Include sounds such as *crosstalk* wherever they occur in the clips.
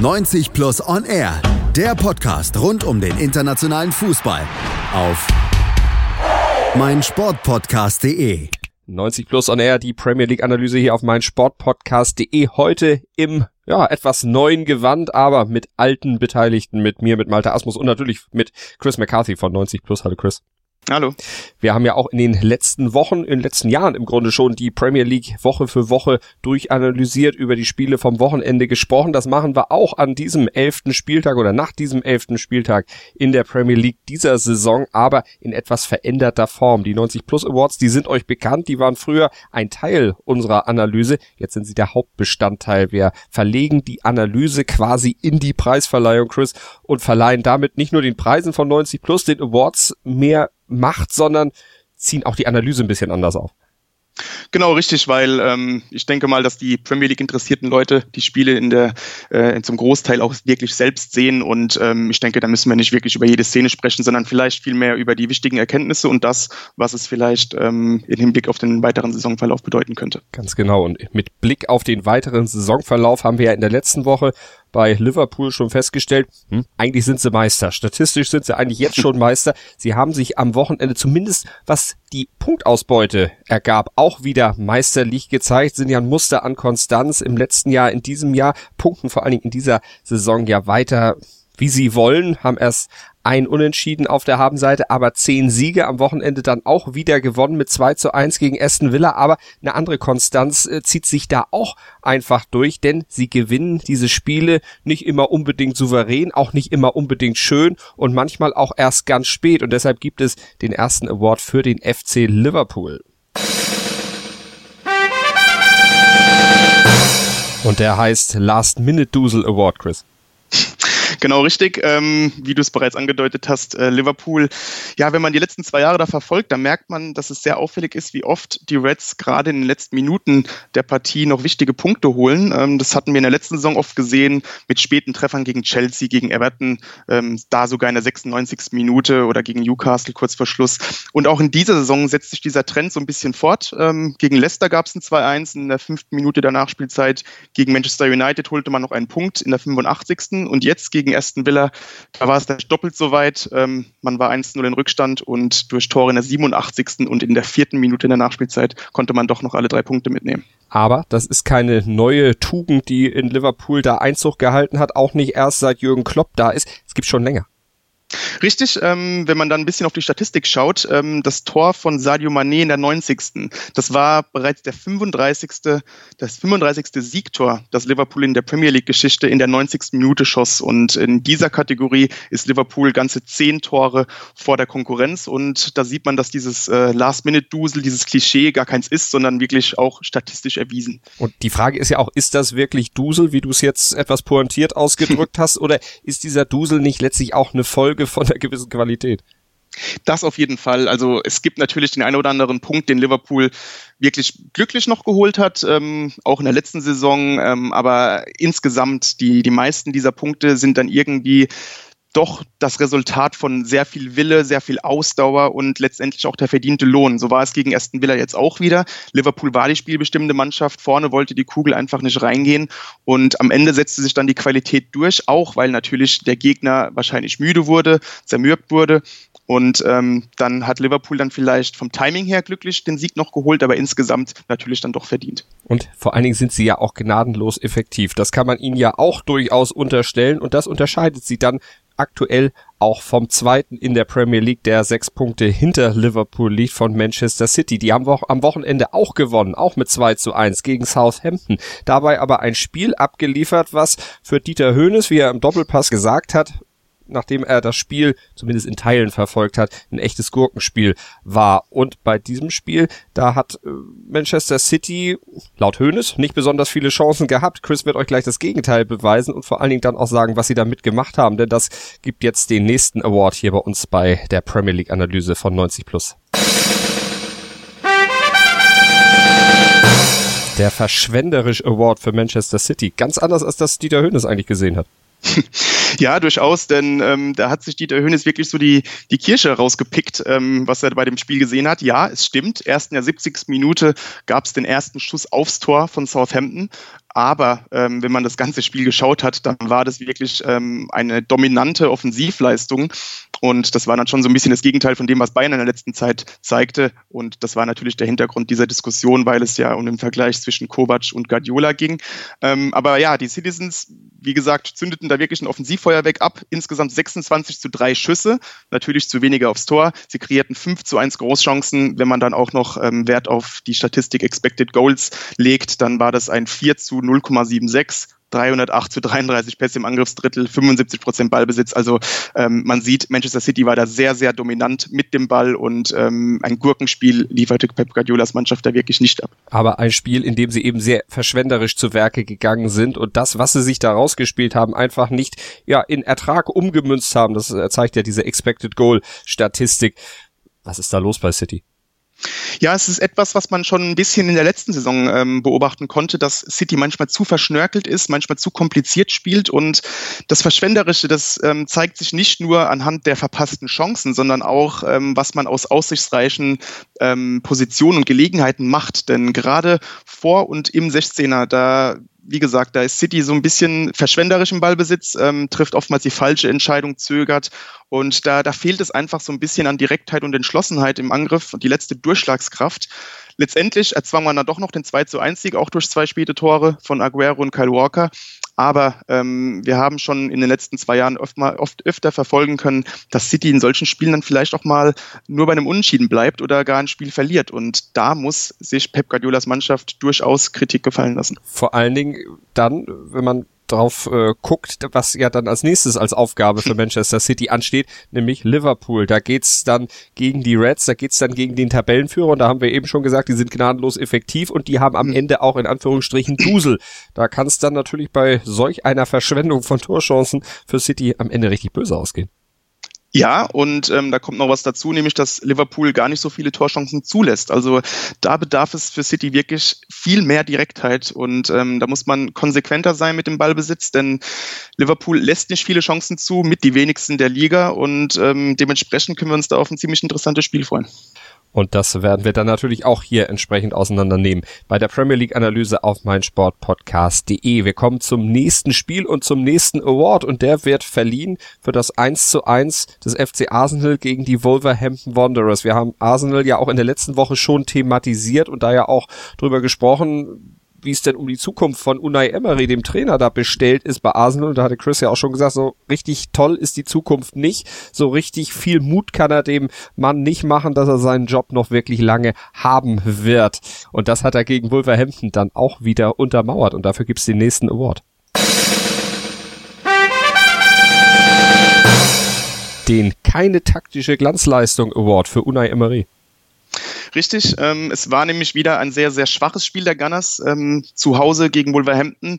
90 Plus On Air, der Podcast rund um den internationalen Fußball auf meinsportpodcast.de. 90 Plus On Air, die Premier League Analyse hier auf meinsportpodcast.de. Heute im ja, etwas neuen Gewand, aber mit alten Beteiligten, mit mir, mit Malte Asmus und natürlich mit Chris McCarthy von 90 Plus. Hallo Chris. Hallo. Wir haben ja auch in den letzten Wochen, in den letzten Jahren im Grunde schon die Premier League Woche für Woche durchanalysiert, über die Spiele vom Wochenende gesprochen. Das machen wir auch an diesem elften Spieltag oder nach diesem elften Spieltag in der Premier League dieser Saison, aber in etwas veränderter Form. Die 90 Plus Awards, die sind euch bekannt, die waren früher ein Teil unserer Analyse. Jetzt sind sie der Hauptbestandteil. Wir verlegen die Analyse quasi in die Preisverleihung, Chris, und verleihen damit nicht nur den Preisen von 90 Plus, den Awards mehr Macht, sondern ziehen auch die Analyse ein bisschen anders auf. Genau, richtig, weil ähm, ich denke mal, dass die Premier League interessierten Leute die Spiele in der äh, zum Großteil auch wirklich selbst sehen und ähm, ich denke, da müssen wir nicht wirklich über jede Szene sprechen, sondern vielleicht viel mehr über die wichtigen Erkenntnisse und das, was es vielleicht ähm, im Hinblick auf den weiteren Saisonverlauf bedeuten könnte. Ganz genau und mit Blick auf den weiteren Saisonverlauf haben wir ja in der letzten Woche bei Liverpool schon festgestellt, hm, eigentlich sind sie Meister. Statistisch sind sie eigentlich jetzt schon Meister. Sie haben sich am Wochenende zumindest, was die Punktausbeute ergab, auch wieder meisterlich gezeigt, sind ja ein Muster an Konstanz im letzten Jahr, in diesem Jahr, punkten vor allen Dingen in dieser Saison ja weiter wie sie wollen, haben erst ein Unentschieden auf der Habenseite, aber zehn Siege am Wochenende dann auch wieder gewonnen mit 2 zu 1 gegen Aston Villa, aber eine andere Konstanz äh, zieht sich da auch einfach durch, denn sie gewinnen diese Spiele nicht immer unbedingt souverän, auch nicht immer unbedingt schön und manchmal auch erst ganz spät und deshalb gibt es den ersten Award für den FC Liverpool. Und der heißt Last Minute Dusel Award, Chris. *laughs* Genau richtig, ähm, wie du es bereits angedeutet hast, äh, Liverpool. Ja, wenn man die letzten zwei Jahre da verfolgt, dann merkt man, dass es sehr auffällig ist, wie oft die Reds gerade in den letzten Minuten der Partie noch wichtige Punkte holen. Ähm, das hatten wir in der letzten Saison oft gesehen mit späten Treffern gegen Chelsea, gegen Everton, ähm, da sogar in der 96. Minute oder gegen Newcastle kurz vor Schluss. Und auch in dieser Saison setzt sich dieser Trend so ein bisschen fort. Ähm, gegen Leicester gab es ein 2-1 in der fünften Minute der Nachspielzeit. Gegen Manchester United holte man noch einen Punkt in der 85. Und jetzt gegen gegen Aston Villa, da war es dann doppelt so weit. Ähm, man war 1-0 in Rückstand und durch Tore in der 87. und in der vierten Minute in der Nachspielzeit konnte man doch noch alle drei Punkte mitnehmen. Aber das ist keine neue Tugend, die in Liverpool da Einzug gehalten hat, auch nicht erst seit Jürgen Klopp da ist. Es gibt schon länger. Richtig, ähm, wenn man dann ein bisschen auf die Statistik schaut, ähm, das Tor von Sadio Mané in der 90. Das war bereits der 35. das 35. Siegtor, das Liverpool in der Premier League Geschichte in der 90. Minute schoss und in dieser Kategorie ist Liverpool ganze zehn Tore vor der Konkurrenz und da sieht man, dass dieses äh, Last-Minute-Dusel, dieses Klischee gar keins ist, sondern wirklich auch statistisch erwiesen. Und die Frage ist ja auch, ist das wirklich Dusel, wie du es jetzt etwas pointiert ausgedrückt *laughs* hast, oder ist dieser Dusel nicht letztlich auch eine Folge Folge von einer gewissen Qualität. Das auf jeden Fall. Also es gibt natürlich den einen oder anderen Punkt, den Liverpool wirklich glücklich noch geholt hat, ähm, auch in der letzten Saison. Ähm, aber insgesamt, die, die meisten dieser Punkte sind dann irgendwie doch das Resultat von sehr viel Wille, sehr viel Ausdauer und letztendlich auch der verdiente Lohn. So war es gegen Aston Villa jetzt auch wieder. Liverpool war die spielbestimmende Mannschaft, vorne wollte die Kugel einfach nicht reingehen und am Ende setzte sich dann die Qualität durch, auch weil natürlich der Gegner wahrscheinlich müde wurde, zermürbt wurde und ähm, dann hat Liverpool dann vielleicht vom Timing her glücklich den Sieg noch geholt, aber insgesamt natürlich dann doch verdient. Und vor allen Dingen sind sie ja auch gnadenlos effektiv. Das kann man ihnen ja auch durchaus unterstellen und das unterscheidet sie dann aktuell auch vom zweiten in der Premier League, der sechs Punkte hinter Liverpool liegt von Manchester City. Die haben am Wochenende auch gewonnen, auch mit 2 zu 1 gegen Southampton. Dabei aber ein Spiel abgeliefert, was für Dieter Höhnes, wie er im Doppelpass gesagt hat, nachdem er das Spiel zumindest in Teilen verfolgt hat, ein echtes Gurkenspiel war. Und bei diesem Spiel, da hat äh, Manchester City laut Hoeneß nicht besonders viele Chancen gehabt. Chris wird euch gleich das Gegenteil beweisen und vor allen Dingen dann auch sagen, was sie damit gemacht haben, denn das gibt jetzt den nächsten Award hier bei uns bei der Premier League Analyse von 90 plus. Der verschwenderisch Award für Manchester City. Ganz anders als das Dieter Hönes eigentlich gesehen hat. *laughs* Ja, durchaus, denn ähm, da hat sich Dieter Hönes wirklich so die, die Kirsche rausgepickt, ähm, was er bei dem Spiel gesehen hat. Ja, es stimmt. Erst in der 70. Minute gab es den ersten Schuss aufs Tor von Southampton. Aber ähm, wenn man das ganze Spiel geschaut hat, dann war das wirklich ähm, eine dominante Offensivleistung. Und das war dann schon so ein bisschen das Gegenteil von dem, was Bayern in der letzten Zeit zeigte. Und das war natürlich der Hintergrund dieser Diskussion, weil es ja um den Vergleich zwischen Kovac und Guardiola ging. Ähm, aber ja, die Citizens, wie gesagt, zündeten da wirklich ein Offensivfeuerwerk ab. Insgesamt 26 zu 3 Schüsse, natürlich zu weniger aufs Tor. Sie kreierten 5 zu 1 Großchancen. Wenn man dann auch noch ähm, Wert auf die Statistik Expected Goals legt, dann war das ein 4 zu 0,76 308 zu 33 Pässe im Angriffsdrittel, 75 Prozent Ballbesitz. Also ähm, man sieht, Manchester City war da sehr, sehr dominant mit dem Ball und ähm, ein Gurkenspiel lieferte Pep Guardiolas Mannschaft da wirklich nicht ab. Aber ein Spiel, in dem sie eben sehr verschwenderisch zu Werke gegangen sind und das, was sie sich da rausgespielt haben, einfach nicht ja in Ertrag umgemünzt haben. Das äh, zeigt ja diese Expected Goal Statistik. Was ist da los bei City? Ja, es ist etwas, was man schon ein bisschen in der letzten Saison ähm, beobachten konnte, dass City manchmal zu verschnörkelt ist, manchmal zu kompliziert spielt und das Verschwenderische, das ähm, zeigt sich nicht nur anhand der verpassten Chancen, sondern auch, ähm, was man aus aussichtsreichen ähm, Positionen und Gelegenheiten macht. Denn gerade vor und im 16er, da wie gesagt, da ist City so ein bisschen verschwenderisch im Ballbesitz, ähm, trifft oftmals die falsche Entscheidung, zögert. Und da, da fehlt es einfach so ein bisschen an Direktheit und Entschlossenheit im Angriff und die letzte Durchschlagskraft. Letztendlich erzwang man dann doch noch den 2 zu 1 Sieg, auch durch zwei späte Tore von Aguero und Kyle Walker. Aber ähm, wir haben schon in den letzten zwei Jahren oft, mal, oft öfter verfolgen können, dass City in solchen Spielen dann vielleicht auch mal nur bei einem Unentschieden bleibt oder gar ein Spiel verliert. Und da muss sich Pep Guardiolas Mannschaft durchaus Kritik gefallen lassen. Vor allen Dingen dann, wenn man drauf äh, guckt, was ja dann als nächstes als Aufgabe für *laughs* Manchester City ansteht, nämlich Liverpool. Da geht's dann gegen die Reds, da geht's dann gegen den Tabellenführer und da haben wir eben schon gesagt, die sind gnadenlos effektiv und die haben am hm. Ende auch in Anführungsstrichen Dusel. Da kann es dann natürlich bei solch einer Verschwendung von Torchancen für City am Ende richtig böse ausgehen. Ja, und ähm, da kommt noch was dazu, nämlich dass Liverpool gar nicht so viele Torchancen zulässt. Also da bedarf es für City wirklich viel mehr Direktheit und ähm, da muss man konsequenter sein mit dem Ballbesitz, denn Liverpool lässt nicht viele Chancen zu, mit die wenigsten der Liga und ähm, dementsprechend können wir uns da auf ein ziemlich interessantes Spiel freuen. Und das werden wir dann natürlich auch hier entsprechend auseinandernehmen bei der Premier League Analyse auf meinsportpodcast.de. Wir kommen zum nächsten Spiel und zum nächsten Award und der wird verliehen für das 1 zu 1 des FC Arsenal gegen die Wolverhampton Wanderers. Wir haben Arsenal ja auch in der letzten Woche schon thematisiert und da ja auch drüber gesprochen, wie es denn um die Zukunft von Unai Emery, dem Trainer, da bestellt ist bei Arsenal. Und da hatte Chris ja auch schon gesagt, so richtig toll ist die Zukunft nicht. So richtig viel Mut kann er dem Mann nicht machen, dass er seinen Job noch wirklich lange haben wird. Und das hat er gegen Wolverhampton dann auch wieder untermauert. Und dafür gibt's den nächsten Award. Den keine taktische Glanzleistung Award für Unai Emery. Richtig, ähm, es war nämlich wieder ein sehr, sehr schwaches Spiel der Gunners ähm, zu Hause gegen Wolverhampton.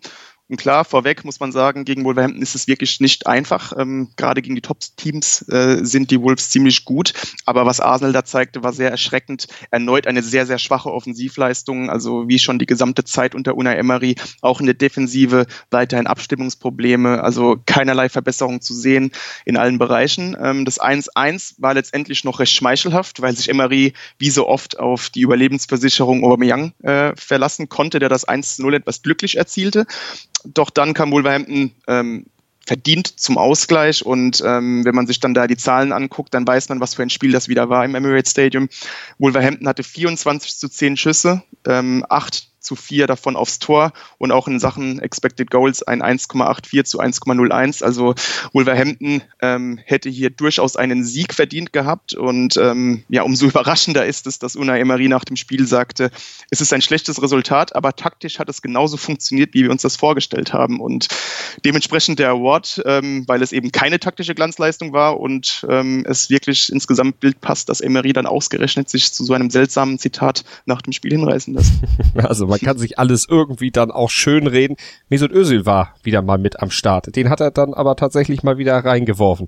Und klar, vorweg muss man sagen, gegen Wolverhampton ist es wirklich nicht einfach. Ähm, gerade gegen die Top-Teams äh, sind die Wolves ziemlich gut. Aber was Arsenal da zeigte, war sehr erschreckend. Erneut eine sehr, sehr schwache Offensivleistung. Also wie schon die gesamte Zeit unter Unai Emery. Auch in der Defensive weiterhin Abstimmungsprobleme. Also keinerlei Verbesserung zu sehen in allen Bereichen. Ähm, das 1-1 war letztendlich noch recht schmeichelhaft, weil sich Emery wie so oft auf die Überlebensversicherung Aubameyang äh, verlassen konnte, der das 1-0 etwas glücklich erzielte. Doch dann kam Wolverhampton ähm, verdient zum Ausgleich und ähm, wenn man sich dann da die Zahlen anguckt, dann weiß man, was für ein Spiel das wieder war im Emirates Stadium. Wolverhampton hatte 24 zu 10 Schüsse, ähm, 8 zu 4 davon aufs Tor und auch in Sachen Expected Goals ein 1,84 zu 1,01. Also Wolverhampton ähm, hätte hier durchaus einen Sieg verdient gehabt und ähm, ja, umso *laughs* überraschender ist es, dass Unai Emery nach dem Spiel sagte, es ist ein schlechtes Resultat, aber taktisch hat es genauso funktioniert, wie wir uns das vorgestellt haben und dementsprechend der Award, ähm, weil es eben keine taktische Glanzleistung war und ähm, es wirklich insgesamt Bild passt, dass Emery dann ausgerechnet sich zu so einem seltsamen Zitat nach dem Spiel hinreißen lässt. *laughs* Also man kann sich alles irgendwie dann auch schön reden. Mesut Özil war wieder mal mit am Start. Den hat er dann aber tatsächlich mal wieder reingeworfen.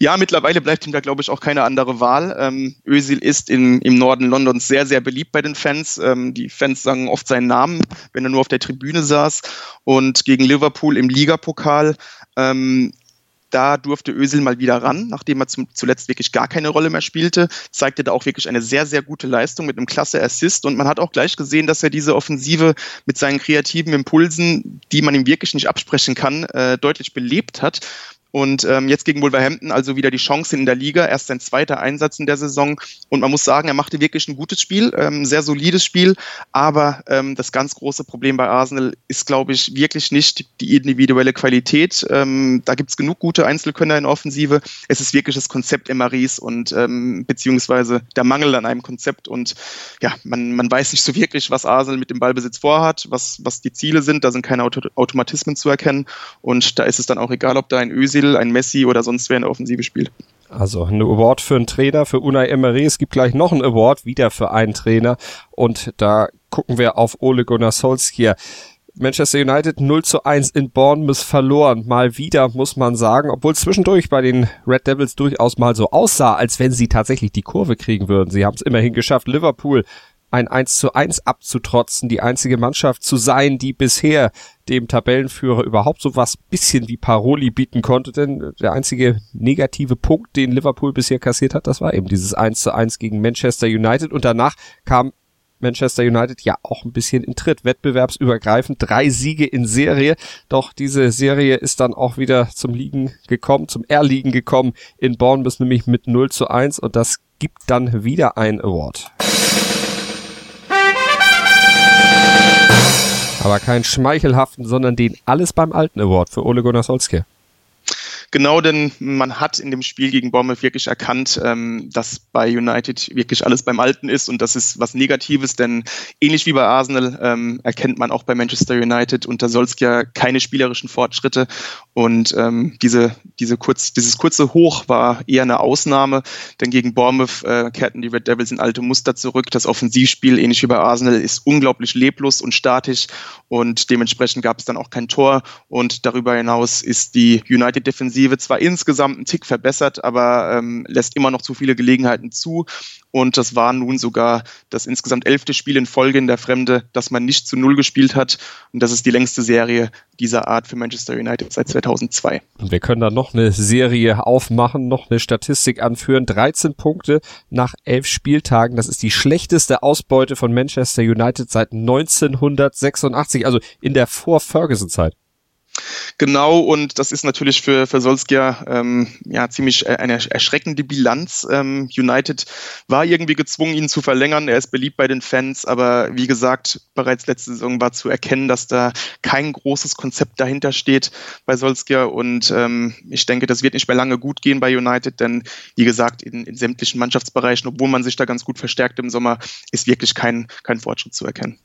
Ja, mittlerweile bleibt ihm da, glaube ich, auch keine andere Wahl. Ähm, Özil ist in, im Norden Londons sehr, sehr beliebt bei den Fans. Ähm, die Fans sagen oft seinen Namen, wenn er nur auf der Tribüne saß. Und gegen Liverpool im Ligapokal ähm, Da durfte Ösel mal wieder ran, nachdem er zum, zuletzt wirklich gar keine Rolle mehr spielte. Zeigte da auch wirklich eine sehr, sehr gute Leistung mit einem klasse Assist. Und man hat auch gleich gesehen, dass er diese Offensive mit seinen kreativen Impulsen, die man ihm wirklich nicht absprechen kann, äh, deutlich belebt hat. Und ähm, jetzt gegen Wolverhampton also wieder die Chance in der Liga. Erst sein zweiter Einsatz in der Saison. Und man muss sagen, er machte wirklich ein gutes Spiel, ähm, sehr solides Spiel. Aber ähm, das ganz große Problem bei Arsenal ist, glaube ich, wirklich nicht die individuelle Qualität. Ähm, da gibt's genug gute Einzelkönner in Offensive. Es ist wirklich das Konzept Emeries und ähm, beziehungsweise der Mangel an einem Konzept. Und ja, man, man weiß nicht so wirklich, was Arsenal mit dem Ballbesitz vorhat, was, was die Ziele sind. Da sind keine Auto Automatismen zu erkennen. Und da ist es dann auch egal, ob da ein Ösi Özil, ein Messi oder sonst wer in der Offensive spielt. Also ein Award für einen Trainer, für Unai Emery. Es gibt gleich noch einen Award, wieder für einen Trainer. Und da gucken wir auf Ole Gunnar Solskjaer. Manchester United 0 zu 1 in Bournemouth verloren. Mal wieder, muss man sagen, obwohl zwischendurch bei den Red Devils durchaus mal so aussah, als wenn sie tatsächlich die Kurve kriegen würden. Sie haben es immerhin geschafft, Liverpool ein 1 zu 1 abzutrotzen, die einzige Mannschaft zu sein, die bisher dem Tabellenführer überhaupt so was bisschen wie Paroli bieten konnte, denn der einzige negative Punkt, den Liverpool bisher kassiert hat, das war eben dieses 1 zu 1 gegen Manchester United. Und danach kam Manchester United ja auch ein bisschen in Tritt, wettbewerbsübergreifend, drei Siege in Serie, doch diese Serie ist dann auch wieder zum Liegen gekommen, zum Erliegen gekommen in Bournemouth, nämlich mit 0 zu 1 und das gibt dann wieder ein Award. Aber keinen schmeichelhaften, sondern den Alles beim Alten Award für Ole Gunnar Solskjaer. Genau, denn man hat in dem Spiel gegen Bournemouth wirklich erkannt, ähm, dass bei United wirklich alles beim Alten ist und das ist was Negatives, denn ähnlich wie bei Arsenal ähm, erkennt man auch bei Manchester United unter Solskjaer keine spielerischen Fortschritte und ähm, diese, diese kurz, dieses kurze Hoch war eher eine Ausnahme, denn gegen Bournemouth äh, kehrten die Red Devils in alte Muster zurück. Das Offensivspiel, ähnlich wie bei Arsenal, ist unglaublich leblos und statisch und dementsprechend gab es dann auch kein Tor und darüber hinaus ist die United Defensive Defensive zwar insgesamt einen Tick verbessert, aber ähm, lässt immer noch zu viele Gelegenheiten zu. Und das war nun sogar das insgesamt elfte Spiel in Folge in der Fremde, dass man nicht zu Null gespielt hat. Und das ist die längste Serie dieser Art für Manchester United seit 2002. Und wir können da noch eine Serie aufmachen, noch eine Statistik anführen. 13 Punkte nach elf Spieltagen. Das ist die schlechteste Ausbeute von Manchester United seit 1986, also in der Vor-Ferguson-Zeit. Genau, und das ist natürlich für, für Solskjaer ähm, ja ziemlich äh, eine erschreckende Bilanz. Ähm, United war irgendwie gezwungen, ihn zu verlängern. Er ist beliebt bei den Fans, aber wie gesagt, bereits letzte Saison war zu erkennen, dass da kein großes Konzept dahinter steht bei Solskjaer. Und ähm, ich denke, das wird nicht mehr lange gut gehen bei United, denn wie gesagt, in, in sämtlichen Mannschaftsbereichen, obwohl man sich da ganz gut verstärkt im Sommer, ist wirklich kein, kein Fortschritt zu erkennen.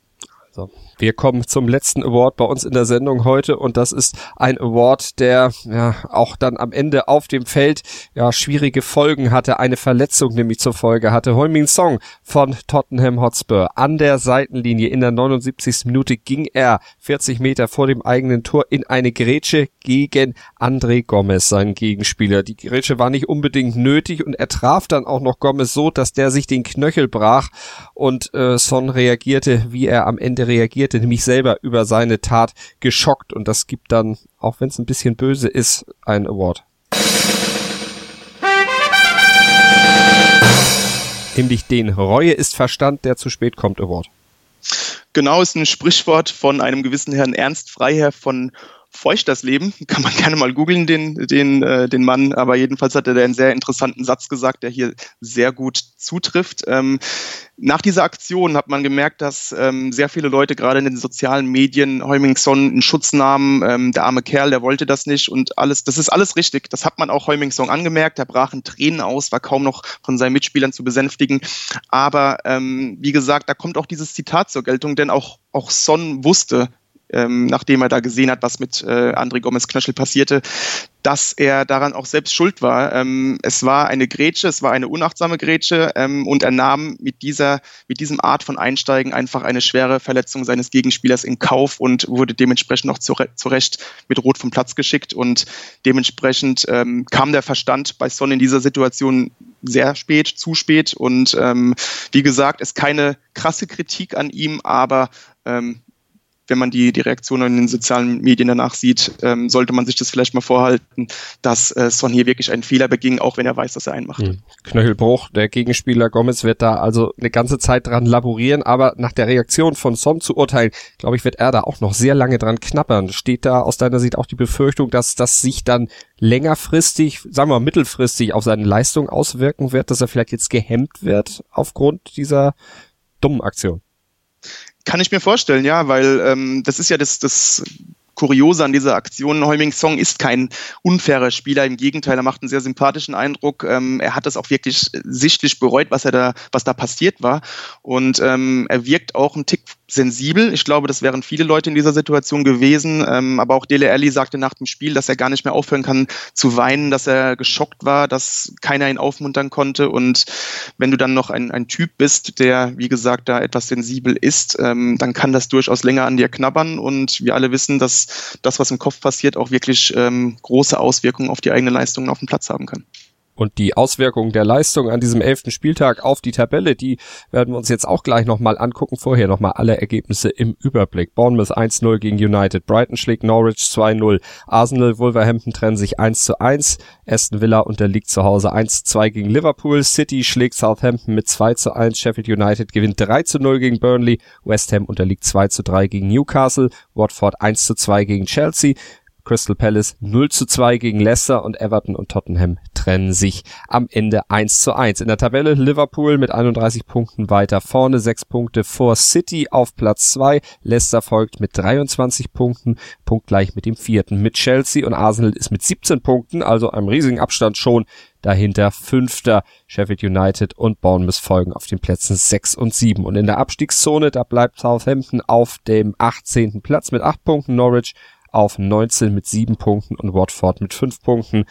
So. Wir kommen zum letzten Award bei uns in der Sendung heute und das ist ein Award, der ja auch dann am Ende auf dem Feld ja schwierige Folgen hatte, eine Verletzung nämlich zur Folge hatte. Heung-Min Song von Tottenham Hotspur an der Seitenlinie in der 79. Minute ging er 40 Meter vor dem eigenen Tor in eine Grätsche gegen André Gomez, seinen Gegenspieler. Die Grätsche war nicht unbedingt nötig und er traf dann auch noch Gomez so, dass der sich den Knöchel brach und äh, Son reagierte, wie er am Ende reagierte, nämlich selber über seine Tat geschockt und das gibt dann, auch wenn es ein bisschen böse ist, ein Award. Nämlich den Reue ist Verstand, der zu spät kommt Award. Genau, ist ein Sprichwort von einem gewissen Herrn Ernst Freiherr von feucht das Leben. *laughs* Kann man gerne mal googeln, den, den, äh, den Mann. Aber jedenfalls hat er einen sehr interessanten Satz gesagt, der hier sehr gut zutrifft. Ähm, nach dieser Aktion hat man gemerkt, dass ähm, sehr viele Leute gerade in den sozialen Medien Heumingson in Schutz nahmen. Ähm, der arme Kerl, der wollte das nicht und alles. Das ist alles richtig. Das hat man auch Heumingson angemerkt. Er brach in Tränen aus, war kaum noch von seinen Mitspielern zu besänftigen. Aber ähm, wie gesagt, da kommt auch dieses Zitat zur Geltung, denn auch auch Son wusste, ähm, nachdem er da gesehen hat, was mit äh, André Gomez Knöchel passierte, dass er daran auch selbst schuld war. Ähm, es war eine Grätsche, es war eine unachtsame Grätsche ähm, und er nahm mit dieser, mit diesem Art von Einsteigen einfach eine schwere Verletzung seines Gegenspielers in Kauf und wurde dementsprechend auch zu, zu mit Rot vom Platz geschickt und dementsprechend ähm, kam der Verstand bei Son in dieser Situation sehr spät, zu spät und ähm, wie gesagt, ist keine krasse Kritik an ihm, aber ähm, wenn man die, die Reaktionen in den sozialen Medien danach sieht, ähm, sollte man sich das vielleicht mal vorhalten, dass äh, Son hier wirklich einen Fehler beging, auch wenn er weiß, dass er einen macht. Mhm. Knöchelbruch, der Gegenspieler Gomez wird da also eine ganze Zeit dran laborieren, aber nach der Reaktion von Son zu urteilen, glaube ich, wird er da auch noch sehr lange dran knappern. Steht da aus deiner Sicht auch die Befürchtung, dass das sich dann längerfristig, sagen wir mal mittelfristig auf seine Leistung auswirken wird, dass er vielleicht jetzt gehemmt wird aufgrund dieser dummen Aktion? Kann ich mir vorstellen, ja, weil ähm, das ist ja das, das Kuriose an dieser Aktion. Heuming Song ist kein unfairer Spieler. Im Gegenteil, er macht einen sehr sympathischen Eindruck. Ähm, er hat das auch wirklich sichtlich bereut, was er da, was da passiert war. Und ähm, er wirkt auch ein Tick sensibel. Ich glaube, das wären viele Leute in dieser Situation gewesen. Ähm, aber auch Dele Alli sagte nach dem Spiel, dass er gar nicht mehr aufhören kann zu weinen, dass er geschockt war, dass keiner ihn aufmuntern konnte. Und wenn du dann noch ein, ein Typ bist, der, wie gesagt, da etwas sensibel ist, ähm, dann kann das durchaus länger an dir knabbern. Und wir alle wissen, dass das, was im Kopf passiert, auch wirklich ähm, große Auswirkungen auf die eigene Leistung auf dem Platz haben kann. Und die Auswirkungen der Leistung an diesem elften Spieltag auf die Tabelle, die werden wir uns jetzt auch gleich nochmal angucken. Vorher nochmal alle Ergebnisse im Überblick. Bournemouth 1-0 gegen United. Brighton schlägt Norwich 2-0. Arsenal, Wolverhampton trennen sich 1-1. Aston Villa unterliegt zu Hause 1-2 gegen Liverpool. City schlägt Southampton mit 2-1. Sheffield United gewinnt 3-0 gegen Burnley. West Ham unterliegt 2-3 gegen Newcastle. Watford 1-2 gegen Chelsea. Crystal Palace 0 zu 2 gegen Leicester und Everton und Tottenham trennen sich am Ende 1 zu 1. In der Tabelle Liverpool mit 31 Punkten weiter vorne, 6 Punkte vor City auf Platz 2. Leicester folgt mit 23 Punkten, punktgleich mit dem vierten. Mit Chelsea und Arsenal ist mit 17 Punkten, also einem riesigen Abstand schon dahinter fünfter Sheffield United und Bournemouth folgen auf den Plätzen 6 und 7. Und in der Abstiegszone, da bleibt Southampton auf dem 18. Platz mit 8 Punkten, Norwich auf 19 mit 7 Punkten und Watford mit 5 Punkten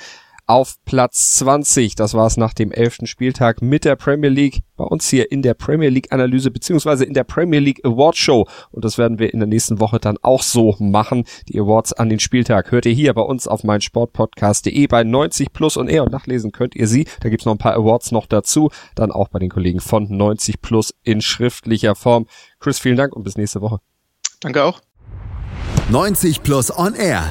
auf Platz 20. Das war es nach dem 11. Spieltag mit der Premier League. Bei uns hier in der Premier League Analyse beziehungsweise in der Premier League Award Show. Und das werden wir in der nächsten Woche dann auch so machen. Die Awards an den Spieltag hört ihr hier bei uns auf meinsportpodcast.de bei 90 Plus und eher und nachlesen könnt ihr sie. Da gibt's noch ein paar Awards noch dazu. Dann auch bei den Kollegen von 90 Plus in schriftlicher Form. Chris, vielen Dank und bis nächste Woche. Danke auch. 90 Plus On Air,